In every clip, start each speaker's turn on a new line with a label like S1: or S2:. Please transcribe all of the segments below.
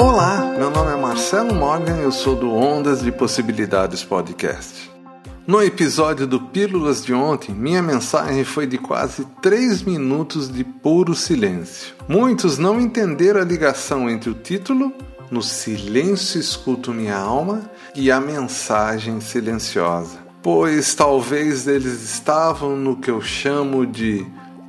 S1: Olá, meu nome é Marcelo Morgan, eu sou do Ondas de Possibilidades Podcast. No episódio do Pílulas de ontem, minha mensagem foi de quase 3 minutos de puro silêncio. Muitos não entenderam a ligação entre o título, No Silêncio Escuto Minha Alma, e a mensagem silenciosa, pois talvez eles estavam no que eu chamo de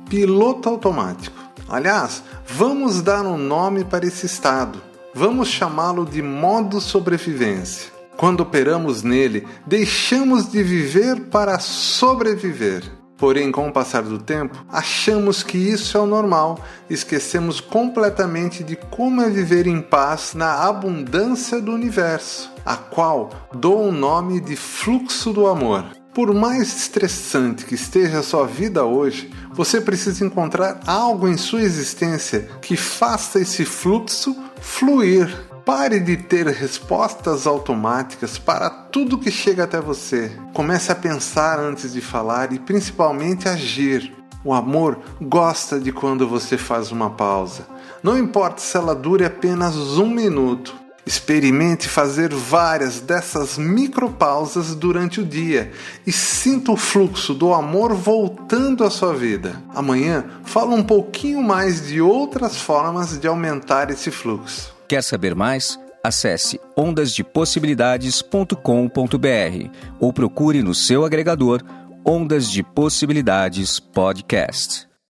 S1: piloto automático. Aliás, vamos dar um nome para esse estado Vamos chamá-lo de modo sobrevivência. Quando operamos nele, deixamos de viver para sobreviver. Porém, com o passar do tempo, achamos que isso é o normal, esquecemos completamente de como é viver em paz na abundância do universo, a qual dou o nome de fluxo do amor. Por mais estressante que esteja a sua vida hoje, você precisa encontrar algo em sua existência que faça esse fluxo fluir. Pare de ter respostas automáticas para tudo que chega até você. Comece a pensar antes de falar e principalmente agir. O amor gosta de quando você faz uma pausa. Não importa se ela dure apenas um minuto. Experimente fazer várias dessas micropausas durante o dia e sinta o fluxo do amor voltando à sua vida. Amanhã falo um pouquinho mais de outras formas de aumentar esse fluxo.
S2: Quer saber mais? Acesse ondasdepossibilidades.com.br ou procure no seu agregador Ondas de Possibilidades Podcast.